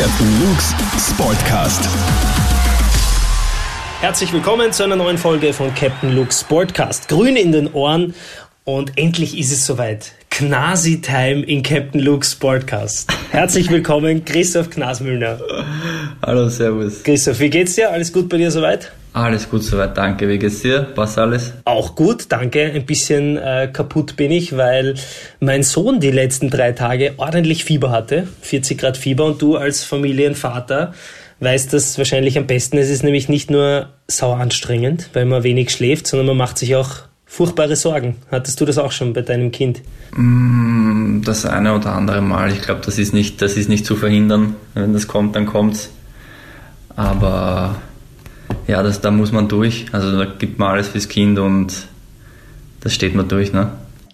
Captain Luke's Sportcast. Herzlich willkommen zu einer neuen Folge von Captain Luke's Sportcast. Grün in den Ohren und endlich ist es soweit. Knasi-Time in Captain Luke's Sportcast. Herzlich willkommen, Christoph Knasmüllner. Hallo, servus. Christoph, wie geht's dir? Alles gut bei dir soweit? Alles gut soweit, danke. Wie geht's dir? Passt alles? Auch gut, danke. Ein bisschen äh, kaputt bin ich, weil mein Sohn die letzten drei Tage ordentlich Fieber hatte. 40 Grad Fieber und du als Familienvater weißt das wahrscheinlich am besten. Es ist nämlich nicht nur sauer anstrengend, weil man wenig schläft, sondern man macht sich auch furchtbare Sorgen. Hattest du das auch schon bei deinem Kind? Mm, das eine oder andere Mal. Ich glaube, das ist nicht, das ist nicht zu verhindern. Wenn das kommt, dann kommt's. Aber ja, das, da muss man durch. Also da gibt man alles fürs Kind und das steht man durch, ne?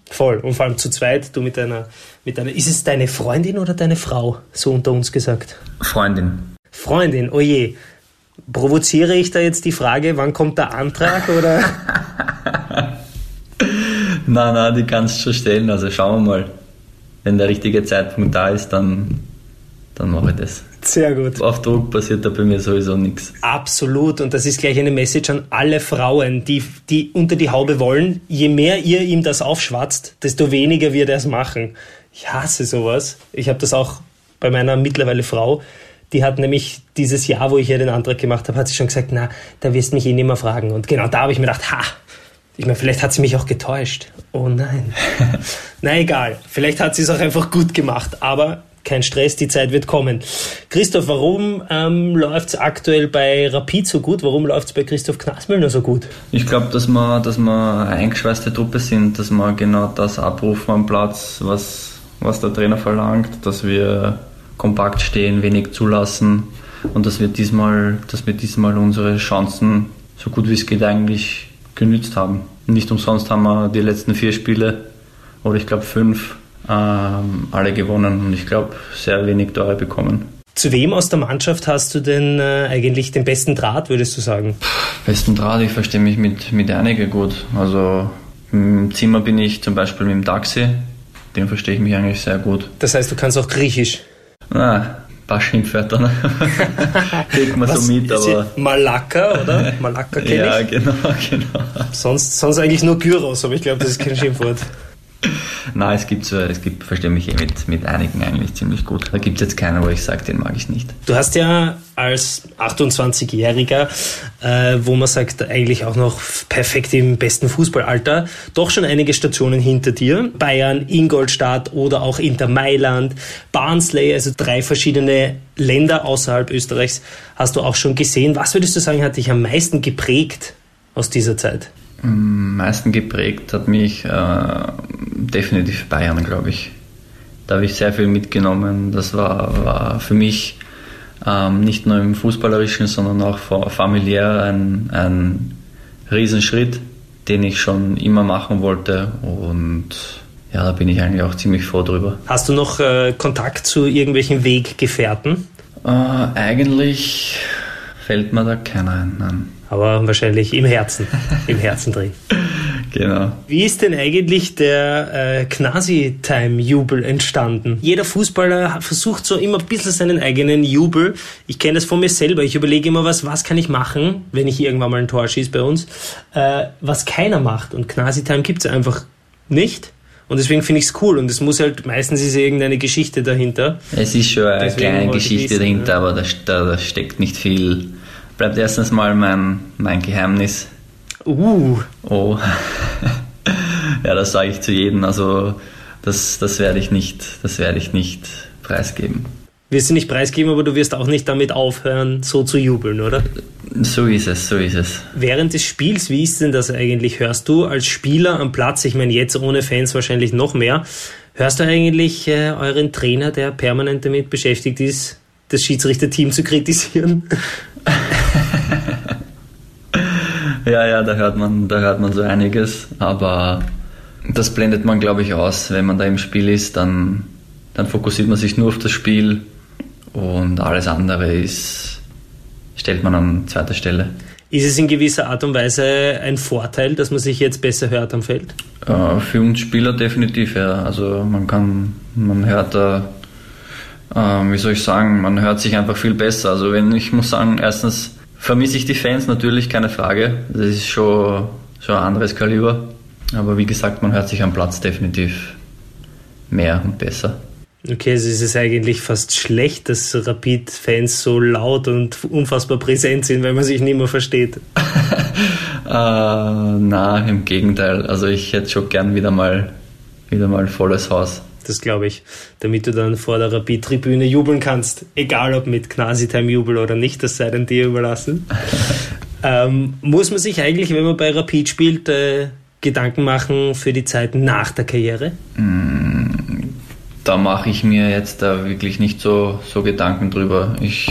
Voll. Und vor allem zu zweit, du mit deiner, mit deiner, ist es deine Freundin oder deine Frau? So unter uns gesagt. Freundin. Freundin, oje. Provoziere ich da jetzt die Frage, wann kommt der Antrag oder? nein, nein, die kannst du schon stellen. Also schauen wir mal. Wenn der richtige Zeitpunkt da ist, dann, dann mache ich das. Sehr gut. Auf Druck passiert da bei mir sowieso nichts. Absolut. Und das ist gleich eine Message an alle Frauen, die, die unter die Haube wollen. Je mehr ihr ihm das aufschwatzt, desto weniger wird er es machen. Ich hasse sowas. Ich habe das auch bei meiner mittlerweile Frau. Die hat nämlich dieses Jahr, wo ich ihr den Antrag gemacht habe, hat sie schon gesagt, na, da wirst du mich eh nicht mehr fragen. Und genau da habe ich mir gedacht, ha, ich meine, vielleicht hat sie mich auch getäuscht. Oh nein. Na egal, vielleicht hat sie es auch einfach gut gemacht, aber kein Stress, die Zeit wird kommen. Christoph, warum ähm, läuft es aktuell bei Rapid so gut? Warum läuft es bei Christoph Knasmüllner so gut? Ich glaube, dass wir, dass wir eine eingeschweißte Truppe sind, dass wir genau das abrufen am Platz, was, was der Trainer verlangt, dass wir kompakt stehen, wenig zulassen und dass wir diesmal, dass wir diesmal unsere Chancen so gut wie es geht eigentlich genützt haben. Nicht umsonst haben wir die letzten vier Spiele oder ich glaube fünf ähm, alle gewonnen und ich glaube sehr wenig Tore bekommen. Zu wem aus der Mannschaft hast du denn äh, eigentlich den besten Draht, würdest du sagen? Besten Draht, ich verstehe mich mit, mit einigen gut. Also im Zimmer bin ich zum Beispiel mit dem Taxi, den verstehe ich mich eigentlich sehr gut. Das heißt, du kannst auch Griechisch? Na, paar Schimpfwörter ne? kriegt man so mit, aber... Malaka, oder? Malaka kenne ja, ich. Ja, genau, genau. Sonst, sonst eigentlich nur Gyros, aber ich glaube, das ist kein Schimpfwort. Nein, es gibt, so, es gibt, verstehe mich eh mit, mit einigen eigentlich ziemlich gut. Da gibt es jetzt keinen, wo ich sage, den mag ich nicht. Du hast ja als 28-Jähriger, äh, wo man sagt, eigentlich auch noch perfekt im besten Fußballalter, doch schon einige Stationen hinter dir. Bayern, Ingolstadt oder auch Inter Mailand, Barnsley, also drei verschiedene Länder außerhalb Österreichs hast du auch schon gesehen. Was würdest du sagen, hat dich am meisten geprägt aus dieser Zeit? Am meisten geprägt hat mich äh, definitiv Bayern, glaube ich. Da habe ich sehr viel mitgenommen. Das war, war für mich ähm, nicht nur im Fußballerischen, sondern auch familiär ein, ein Riesenschritt, den ich schon immer machen wollte. Und ja, da bin ich eigentlich auch ziemlich froh drüber. Hast du noch äh, Kontakt zu irgendwelchen Weggefährten? Äh, eigentlich fällt mir da keiner ein. Nein aber wahrscheinlich im Herzen, im Herzen drin. Genau. Wie ist denn eigentlich der äh, Knasi-Time-Jubel entstanden? Jeder Fußballer versucht so immer ein bisschen seinen eigenen Jubel. Ich kenne das von mir selber. Ich überlege immer, was, was kann ich machen, wenn ich irgendwann mal ein Tor schieße bei uns, äh, was keiner macht. Und Knasi-Time gibt es einfach nicht. Und deswegen finde ich es cool. Und es muss halt, meistens ist irgendeine Geschichte dahinter. Es ist schon eine deswegen kleine Geschichte dahinter, ja. aber da, da, da steckt nicht viel bleibt erstens mal mein, mein Geheimnis. Uh. Oh. ja, das sage ich zu jedem. Also das, das werde ich nicht, das werde ich nicht preisgeben. Wirst du nicht preisgeben, aber du wirst auch nicht damit aufhören, so zu jubeln, oder? So ist es, so ist es. Während des Spiels, wie ist denn das eigentlich? Hörst du als Spieler am Platz, ich meine jetzt ohne Fans wahrscheinlich noch mehr, hörst du eigentlich äh, euren Trainer, der permanent damit beschäftigt ist, das Schiedsrichterteam zu kritisieren? ja, ja, da hört man, da hört man so einiges, aber das blendet man, glaube ich, aus. Wenn man da im Spiel ist, dann, dann fokussiert man sich nur auf das Spiel und alles andere ist, stellt man an zweiter Stelle. Ist es in gewisser Art und Weise ein Vorteil, dass man sich jetzt besser hört am Feld? Äh, für uns Spieler definitiv, ja. Also man kann, man hört da Ähm, wie soll ich sagen, man hört sich einfach viel besser. Also wenn ich muss sagen, erstens vermisse ich die Fans natürlich, keine Frage. Das ist schon, schon ein anderes Kaliber. Aber wie gesagt, man hört sich am Platz definitiv mehr und besser. Okay, also ist es eigentlich fast schlecht, dass Rapid-Fans so laut und unfassbar präsent sind, weil man sich nicht mehr versteht. äh, na, im Gegenteil. Also ich hätte schon gern wieder mal, wieder mal volles Haus. Das glaube ich, damit du dann vor der Rapid-Tribüne jubeln kannst, egal ob mit Knasi-Time-Jubel oder nicht, das sei dann dir überlassen. ähm, muss man sich eigentlich, wenn man bei Rapid spielt, äh, Gedanken machen für die Zeit nach der Karriere? Mm, da mache ich mir jetzt da wirklich nicht so, so Gedanken drüber. Ich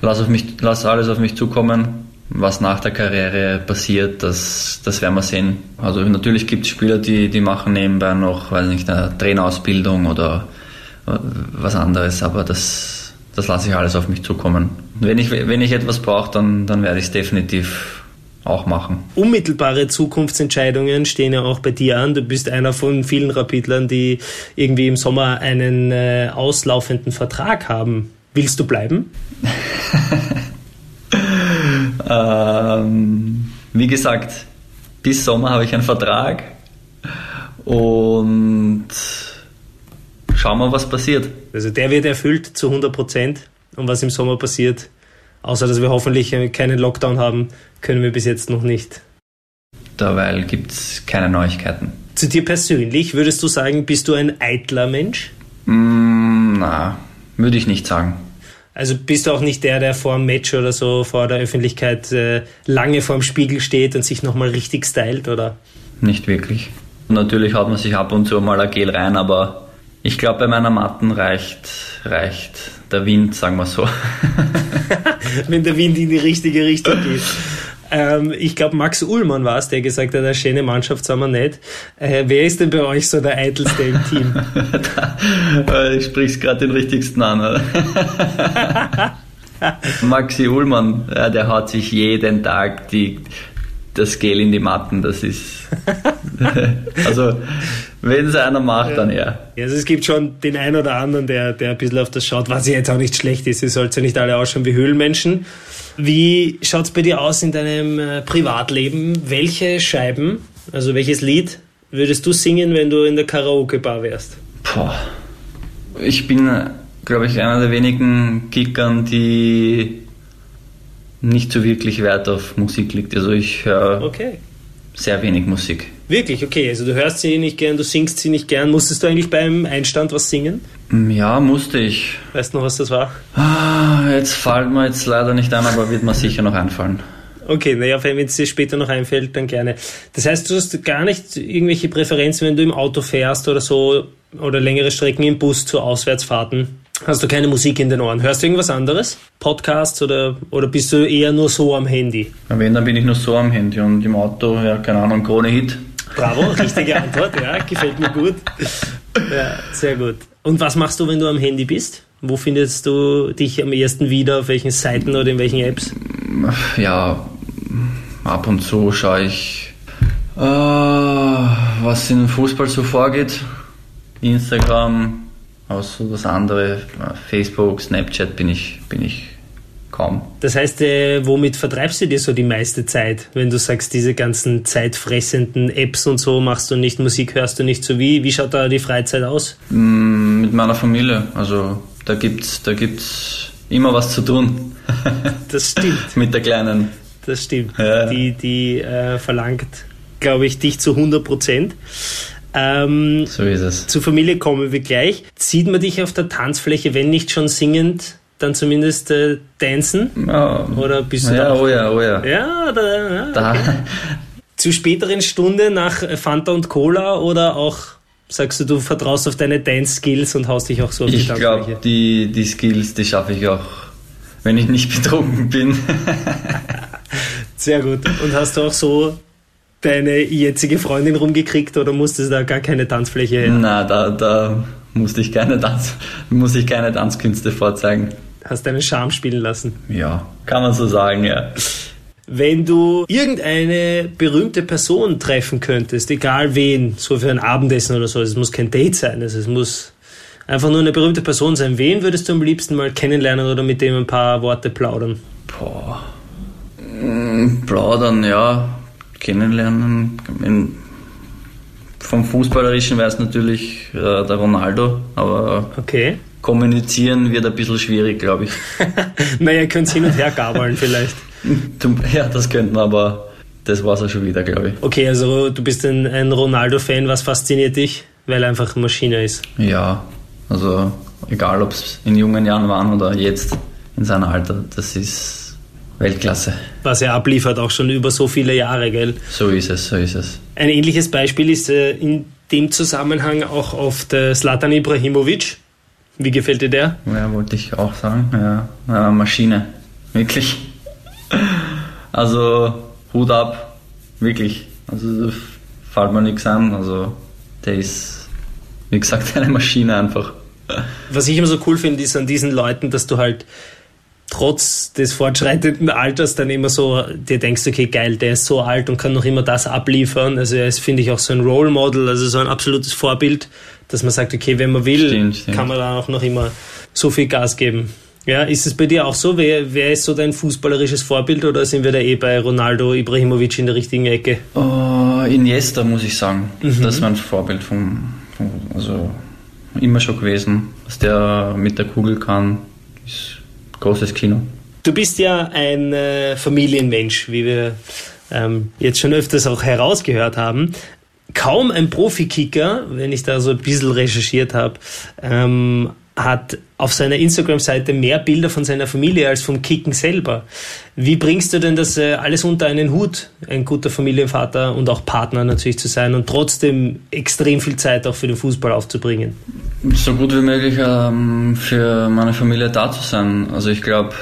lasse lass alles auf mich zukommen. Was nach der Karriere passiert, das, das werden wir sehen. Also natürlich gibt es Spieler, die, die machen nebenbei noch, weiß nicht, eine Trainerausbildung oder was anderes, aber das, das lasse ich alles auf mich zukommen. Wenn ich, wenn ich etwas brauche, dann, dann werde ich es definitiv auch machen. Unmittelbare Zukunftsentscheidungen stehen ja auch bei dir an. Du bist einer von vielen Rapidlern, die irgendwie im Sommer einen äh, auslaufenden Vertrag haben. Willst du bleiben? ähm, wie gesagt, bis Sommer habe ich einen Vertrag und schauen wir, was passiert. Also der wird erfüllt zu 100 Prozent und was im Sommer passiert, außer dass wir hoffentlich keinen Lockdown haben, können wir bis jetzt noch nicht. Derweil gibt es keine Neuigkeiten. Zu dir persönlich, würdest du sagen, bist du ein eitler Mensch? Mm, na, würde ich nicht sagen. Also bist du auch nicht der, der vor einem Match oder so vor der Öffentlichkeit äh, lange vorm Spiegel steht und sich nochmal richtig stylt, oder? Nicht wirklich. Natürlich haut man sich ab und zu mal ein Gel rein, aber ich glaube, bei meiner Matten reicht, reicht der Wind, sagen wir so. Wenn der Wind in die richtige Richtung geht. Ähm, ich glaube, Max Ullmann war es, der gesagt hat, eine schöne Mannschaft sind wir nicht. Äh, wer ist denn bei euch so der Eitelste im Team? da, ich sprich's gerade den richtigsten an. Maxi Ullmann, ja, der haut sich jeden Tag die, das Gel in die Matten, das ist. also, wenn es einer macht, ja. dann er. Ja, also es gibt schon den einen oder anderen, der, der ein bisschen auf das schaut, was ja jetzt auch nicht schlecht ist. Ihr sollt ja nicht alle ausschauen wie Höhlenmenschen. Wie schaut es bei dir aus in deinem äh, Privatleben? Welche Scheiben, also welches Lied würdest du singen, wenn du in der Karaoke-Bar wärst? Boah. Ich bin, glaube ich, einer der wenigen Kickern, die nicht so wirklich Wert auf Musik legt. Also ich höre okay. sehr wenig Musik. Wirklich, okay. Also du hörst sie nicht gern, du singst sie nicht gern. Musstest du eigentlich beim Einstand was singen? Mm, ja, musste ich. Weißt du noch, was das war? Ah, jetzt fällt mir jetzt leider nicht ein, aber wird mir sicher noch einfallen. Okay, naja, wenn es dir später noch einfällt, dann gerne. Das heißt, du hast gar nicht irgendwelche Präferenzen, wenn du im Auto fährst oder so oder längere Strecken im Bus zu Auswärtsfahrten? Hast du keine Musik in den Ohren? Hörst du irgendwas anderes? Podcasts oder, oder bist du eher nur so am Handy? Ja, wenn, dann bin ich nur so am Handy und im Auto, ja, keine Ahnung, Krone Hit. Bravo, richtige Antwort, ja, gefällt mir gut. Ja, sehr gut. Und was machst du, wenn du am Handy bist? Wo findest du dich am ersten wieder? Auf welchen Seiten oder in welchen Apps? Ja, ab und zu schaue ich, äh, was im Fußball so vorgeht. Instagram, Außer das andere, Facebook, Snapchat bin ich, bin ich kaum. Das heißt, äh, womit vertreibst du dir so die meiste Zeit, wenn du sagst, diese ganzen zeitfressenden Apps und so machst du nicht, Musik hörst du nicht so wie? Wie schaut da die Freizeit aus? Mm, mit meiner Familie. Also da gibt's, da gibt's immer was zu tun. Das stimmt. mit der Kleinen. Das stimmt. Ja. Die, die äh, verlangt, glaube ich, dich zu 100 Prozent. Ähm, so ist es. Zur Familie kommen wir gleich. Sieht man dich auf der Tanzfläche, wenn nicht schon singend, dann zumindest äh, tanzen? Ja. Oder bist du ja, da? Oh ja, oh ja. Ja, da, ja da. Okay. Zu späteren Stunde nach Fanta und Cola oder auch sagst du, du vertraust auf deine Dance-Skills und haust dich auch so auf die? Ich glaube, die, die Skills, die schaffe ich auch, wenn ich nicht betrunken bin. Sehr gut. Und hast du auch so deine jetzige Freundin rumgekriegt oder musstest du da gar keine Tanzfläche her? Na, da, da musste ich keine Tanz, muss ich keine Tanzkünste vorzeigen. Hast deinen Charme spielen lassen? Ja, kann man so sagen, ja. Wenn du irgendeine berühmte Person treffen könntest, egal wen, so für ein Abendessen oder so, es muss kein Date sein, also es muss Einfach nur eine berühmte Person sein. Wen würdest du am liebsten mal kennenlernen oder mit dem ein paar Worte plaudern? Boah. Mm, Plaudern, ja. Kennenlernen. In, vom Fußballerischen wäre es natürlich äh, der Ronaldo, aber Okay. kommunizieren wird ein bisschen schwierig, glaube ich. naja, ihr könnt hin und her gabeln vielleicht. Ja, das könnten wir, aber das war es auch schon wieder, glaube ich. Okay, also du bist ein, ein Ronaldo-Fan. Was fasziniert dich? Weil er einfach eine Maschine ist. Ja, also egal ob es in jungen Jahren waren oder jetzt in seinem Alter, das ist Weltklasse. Was er abliefert, auch schon über so viele Jahre, gell? So ist es, so ist es. Ein ähnliches Beispiel ist äh, in dem Zusammenhang auch oft äh, Slatan Ibrahimovic. Wie gefällt dir der? Ja, wollte ich auch sagen. Ja, ja Maschine. Wirklich. Also Hut ab. Wirklich. Also da fällt mir nichts an. Also der ist, wie gesagt, eine Maschine einfach. Was ich immer so cool finde, ist an diesen Leuten, dass du halt trotz des fortschreitenden Alters dann immer so dir denkst, okay, geil, der ist so alt und kann noch immer das abliefern. Also er ist, finde ich, auch so ein Role Model, also so ein absolutes Vorbild, dass man sagt, okay, wenn man will, Stimmt, stimmt. kann man da auch noch immer so viel Gas geben. Ja, ist es bei dir auch so? Wer, wer ist so dein fußballerisches Vorbild oder sind wir da eh bei Ronaldo Ibrahimovic in der richtigen Ecke? Oh, Iniesta muss ich sagen. Das war ein Vorbild vom, vom, also immer schon gewesen. Was der mit der Kugel kann, ist großes Kino. Du bist ja ein äh, Familienmensch, wie wir ähm, jetzt schon öfters auch herausgehört haben. Kaum ein Profikicker, wenn ich da so ein bisschen recherchiert habe, ähm, hat auf seiner Instagram-Seite mehr Bilder von seiner Familie als vom Kicken selber. Wie bringst du denn das äh, alles unter einen Hut, ein guter Familienvater und auch Partner natürlich zu sein und trotzdem extrem viel Zeit auch für den Fußball aufzubringen? So gut wie möglich ähm, für meine Familie da zu sein. Also ich glaube,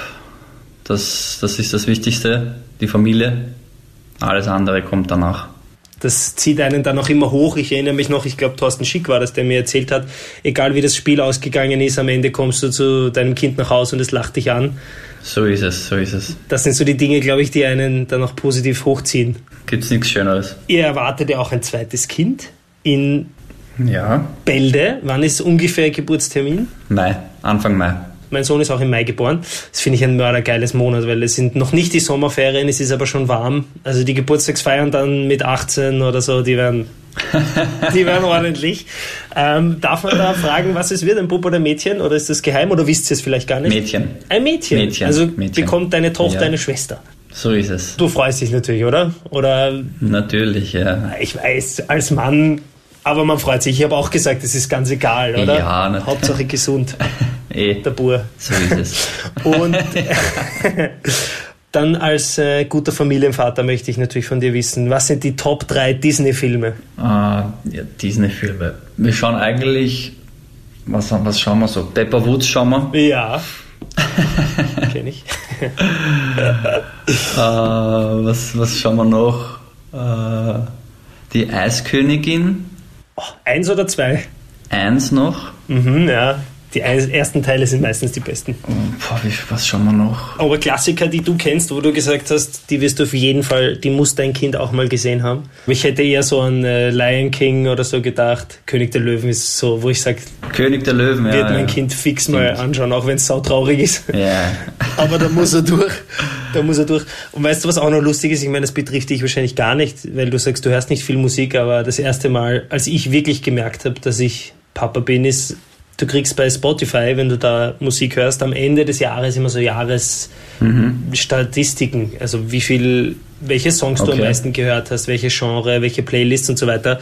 das, das ist das Wichtigste, die Familie. Alles andere kommt danach. das zieht einen dann auch immer hoch. Ich erinnere mich noch, ich glaube, Thorsten Schick war das, der mir erzählt hat, egal wie das Spiel ausgegangen ist, am Ende kommst du zu deinem Kind nach Hause und es lacht dich an. So ist es, so ist es. Das sind so die Dinge, glaube ich, die einen dann auch positiv hochziehen. Gibt's nichts Schöneres. Ihr erwartet ja auch ein zweites Kind in Ja. Bälde. Wann ist ungefähr Geburtstermin? Mai, Anfang Mai. Mein Sohn ist auch im Mai geboren. Das finde ich ein mördergeiles Monat, weil es sind noch nicht die Sommerferien, es ist aber schon warm. Also die Geburtstagsfeiern dann mit 18 oder so, die werden, die werden ordentlich. Ähm, darf man da fragen, was es wird, ein Bub oder Mädchen? Oder ist das geheim oder wisst ihr es vielleicht gar nicht? Mädchen. Ein Mädchen. Mädchen, Also Mädchen. bekommt deine Tochter Ja. eine Schwester. So ist es. Du freust dich natürlich, oder? Oder Natürlich, ja. ich weiß, als Mann, aber man freut sich. Ich habe auch gesagt, es ist ganz egal, oder? Ja, natürlich. Hauptsache gesund, Eh, der Bur. so ist es. Und dann als äh, guter Familienvater möchte ich natürlich von dir wissen, was sind die Top 3 Disney-Filme? Ah, ja, Disney-Filme. Wir schauen eigentlich, was, was schauen wir so? Pepper Woods schauen wir. Ja. Kenn ich. Äh, was, was schauen wir noch? Äh, die Eiskönigin. Oh, eins oder zwei? Eins noch. Mhm, ja. Die ersten Teile sind meistens die besten. Und, boah, was schauen wir noch? Aber Klassiker, die du kennst, wo du gesagt hast, die wirst du auf jeden Fall, die muss dein Kind auch mal gesehen haben. Ich hätte eher so an äh, Lion King oder so gedacht. König der Löwen ist so, wo ich sage, König der Löwen, ja. wird mein ja. Kind fix mal Stimmt. anschauen, auch wenn es sautraurig ist. Ja. Aber da muss er durch. Da muss er durch. Und weißt du, was auch noch lustig ist? Ich meine, das betrifft dich wahrscheinlich gar nicht, weil du sagst, du hörst nicht viel Musik, aber das erste Mal, als ich wirklich gemerkt habe, dass ich Papa bin, ist, du kriegst bei Spotify, wenn du da Musik hörst, am Ende des Jahres immer so Jahresstatistiken. Also wie viel, welche Songs du am Okay. meisten gehört hast, welche Genre, welche Playlists und so weiter.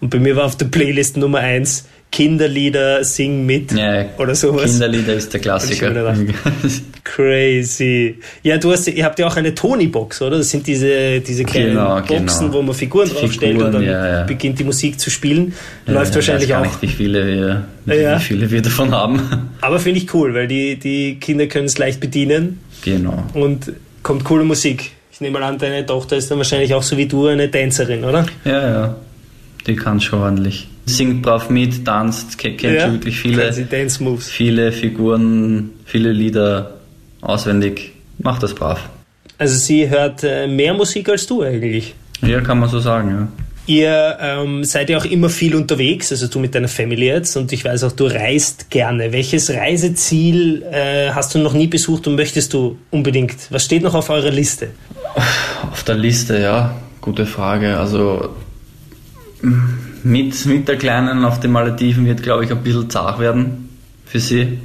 Und bei mir war auf der Playlist Nummer eins Kinderlieder, Sing mit ja. oder sowas. Kinderlieder ist der Klassiker. Crazy. Ja, du hast, ihr habt ja auch eine Tony-Box, oder? Das sind diese, diese kleinen Genau, Boxen, genau. wo man Figuren draufstellt und Figuren, dann ja, ja. beginnt die Musik zu spielen. Ja, Läuft ich wahrscheinlich auch. nicht, wie viele wir, wie, viele wir davon haben. Aber finde ich cool, weil die, die Kinder können es leicht bedienen Genau. und kommt coole Musik. Ich nehme mal an, deine Tochter ist dann wahrscheinlich auch so wie du eine Tänzerin, oder? Ja, ja. Die kann schon ordentlich. Singt brav mit, tanzt, ke- kennt schon wirklich viele, sie Dance Moves. viele Figuren, viele Lieder auswendig. Macht das brav. Also sie hört äh, mehr Musik als du eigentlich. Ja, kann man so sagen, ja. Ihr ähm, seid ja auch immer viel unterwegs, also du mit deiner Family jetzt und ich weiß auch, du reist gerne. Welches Reiseziel äh, hast du noch nie besucht und möchtest du unbedingt? Was steht noch auf eurer Liste? Auf der Liste, ja, gute Frage. Also mit, mit der Kleinen auf den Malediven wird, glaube ich, ein bisschen zart werden für sie.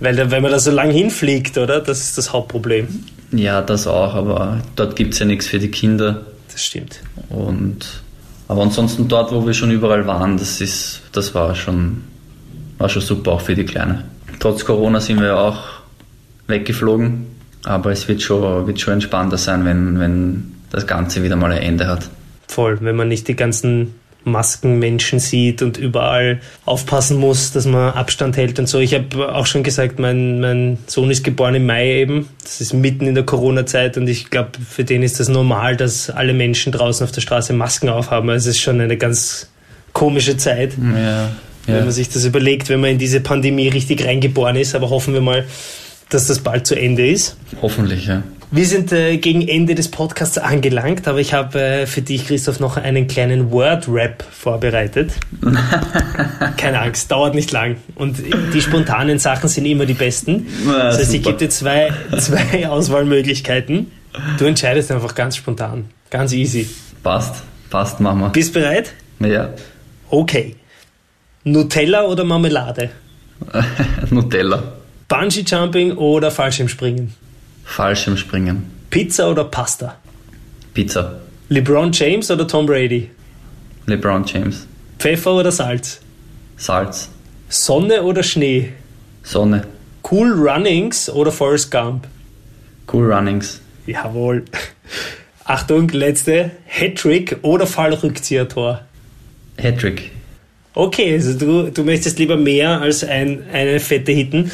Weil wenn man da so lang hinfliegt, oder? Das ist das Hauptproblem. Ja, das auch, aber dort gibt es ja nichts für die Kinder. Das stimmt. Und aber ansonsten dort, wo wir schon überall waren, das ist, das war schon, war schon super auch für die Kleine. Trotz Corona sind wir auch weggeflogen, aber es wird schon, wird schon entspannter sein, wenn, wenn das Ganze wieder mal ein Ende hat. Voll, wenn man nicht die ganzen Maskenmenschen sieht und überall aufpassen muss, dass man Abstand hält und so. Ich habe auch schon gesagt, mein, mein Sohn ist geboren im Mai eben. Das ist mitten in der Corona-Zeit und ich glaube, für den ist das normal, dass alle Menschen draußen auf der Straße Masken aufhaben. Also es ist schon eine ganz komische Zeit, ja, ja. wenn man sich das überlegt, wenn man in diese Pandemie richtig reingeboren ist. Aber hoffen wir mal, dass das bald zu Ende ist. Hoffentlich, ja. Wir sind äh, gegen Ende des Podcasts angelangt, aber ich habe äh, für dich, Christoph, noch einen kleinen Word-Rap vorbereitet. Keine Angst, dauert nicht lang. Und die spontanen Sachen sind immer die besten. Na, das heißt, ich gebe dir zwei, zwei Auswahlmöglichkeiten. Du entscheidest einfach ganz spontan. Ganz easy. Passt, passt, Mama. Bist bereit? Ja, Okay. Nutella oder Marmelade? Nutella. Bungee Jumping oder Fallschirmspringen? Fallschirmspringen. Pizza oder Pasta? Pizza. LeBron James oder Tom Brady? LeBron James. Pfeffer oder Salz? Salz. Sonne oder Schnee? Sonne. Cool Runnings oder Forrest Gump? Cool Runnings. Jawohl. Achtung, letzte. Hattrick oder Fallrückzieher-Tor? Hattrick. Okay, also du, du möchtest lieber mehr als ein, eine fette Hitten.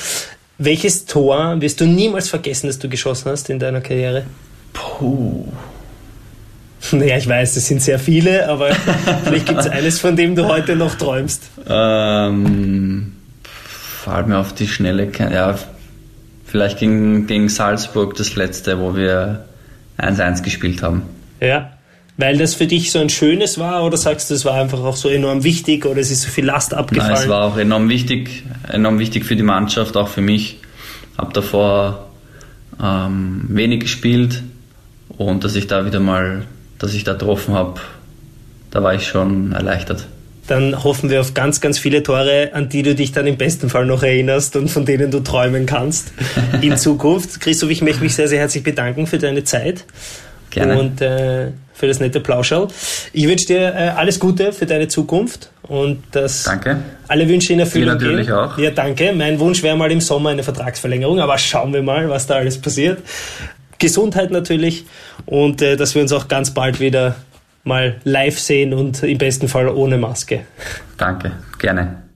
Welches Tor wirst du niemals vergessen, das du geschossen hast in deiner Karriere? Puh. Naja, ich weiß, das sind sehr viele, aber vielleicht gibt es eines, von dem du heute noch träumst. Ähm, fällt mir auf die Schnelle kein. Ja, vielleicht gegen, gegen Salzburg das letzte, wo wir 1-1 gespielt haben. Ja. Weil das für dich so ein schönes war oder sagst du, es war einfach auch so enorm wichtig oder es ist so viel Last abgefallen? Nein, es war auch enorm wichtig, enorm wichtig für die Mannschaft, auch für mich. Habe davor ähm, wenig gespielt und dass ich da wieder mal, dass ich da getroffen habe, da war ich schon erleichtert. Dann hoffen wir auf ganz, ganz viele Tore, an die du dich dann im besten Fall noch erinnerst und von denen du träumen kannst in Zukunft. Christoph, ich möchte mich sehr, sehr herzlich bedanken für deine Zeit. Gerne. Und äh, für das nette Plauschall. Ich wünsche dir äh, alles Gute für deine Zukunft und dass Danke. alle Wünsche in Erfüllung Dir natürlich gehen. auch. Ja, danke. Mein Wunsch wäre mal im Sommer eine Vertragsverlängerung, aber schauen wir mal, was da alles passiert. Gesundheit natürlich und äh, dass wir uns auch ganz bald wieder mal live sehen und im besten Fall ohne Maske. Danke. Gerne.